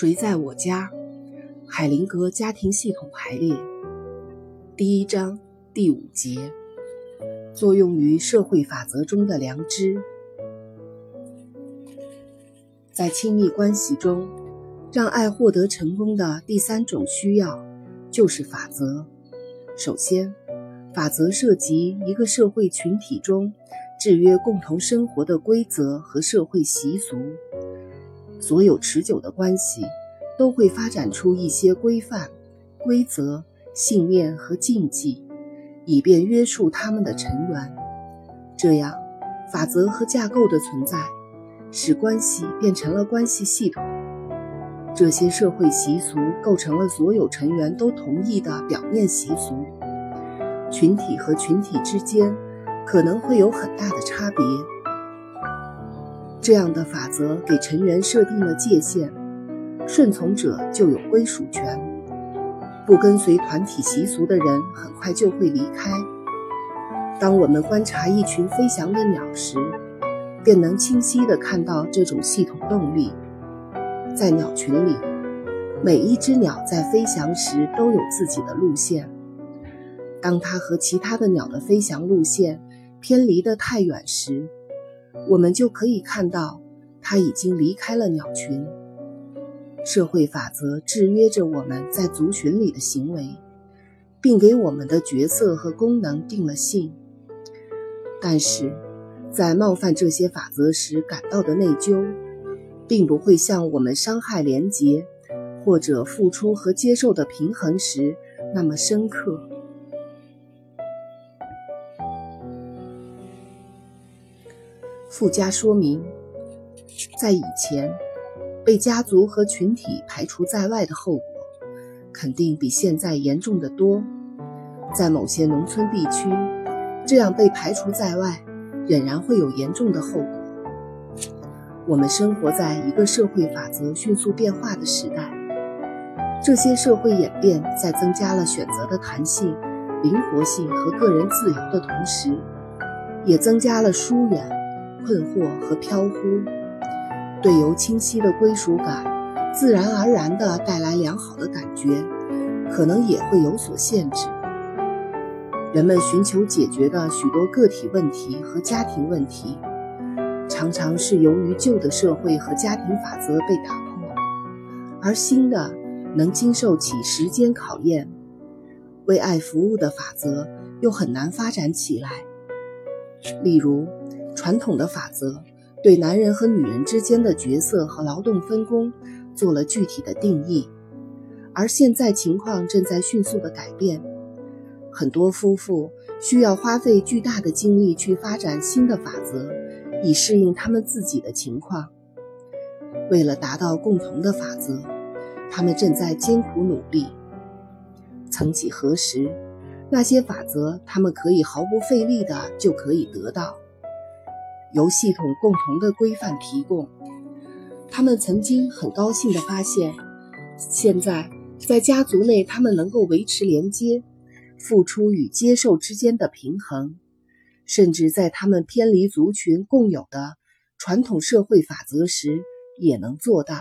谁在我家？海灵格家庭系统排列，第一章第五节，作用于社会法则中的良知。在亲密关系中，让爱获得成功的第三种需要就是法则。首先，法则涉及一个社会群体中制约共同生活的规则和社会习俗。所有持久的关系都会发展出一些规范、规则、信念和禁忌，以便约束他们的成员。这样，法则和架构的存在使关系变成了关系系统。这些社会习俗构成了所有成员都同意的表面习俗。群体和群体之间可能会有很大的差别。这样的法则给成员设定了界限，顺从者就有归属权。不跟随团体习俗的人很快就会离开。当我们观察一群飞翔的鸟时，便能清晰地看到这种系统动力。在鸟群里，每一只鸟在飞翔时都有自己的路线。当它和其他的鸟的飞翔路线偏离得太远时，我们就可以看到，它已经离开了鸟群。社会法则制约着我们在族群里的行为，并给我们的角色和功能定了性。但是，在冒犯这些法则时感到的内疚，并不会像我们伤害连结或者付出和接受的平衡时那么深刻。附加说明：在以前，被家族和群体排除在外的后果，肯定比现在严重的多。在某些农村地区，这样被排除在外，仍然会有严重的后果。我们生活在一个社会法则迅速变化的时代，这些社会演变在增加了选择的弹性、灵活性和个人自由的同时，也增加了疏远。困惑和飘忽，对由清晰的归属感自然而然地带来良好的感觉，可能也会有所限制。人们寻求解决的许多个体问题和家庭问题，常常是由于旧的社会和家庭法则被打破，而新的能经受起时间考验、为爱服务的法则又很难发展起来。例如。传统的法则对男人和女人之间的角色和劳动分工做了具体的定义，而现在情况正在迅速的改变。很多夫妇需要花费巨大的精力去发展新的法则，以适应他们自己的情况。为了达到共同的法则，他们正在艰苦努力。曾几何时，那些法则他们可以毫不费力的就可以得到。由系统共同的规范提供，他们曾经很高兴地发现，现在在家族内，他们能够维持连接、付出与接受之间的平衡，甚至在他们偏离族群共有的传统社会法则时，也能做到。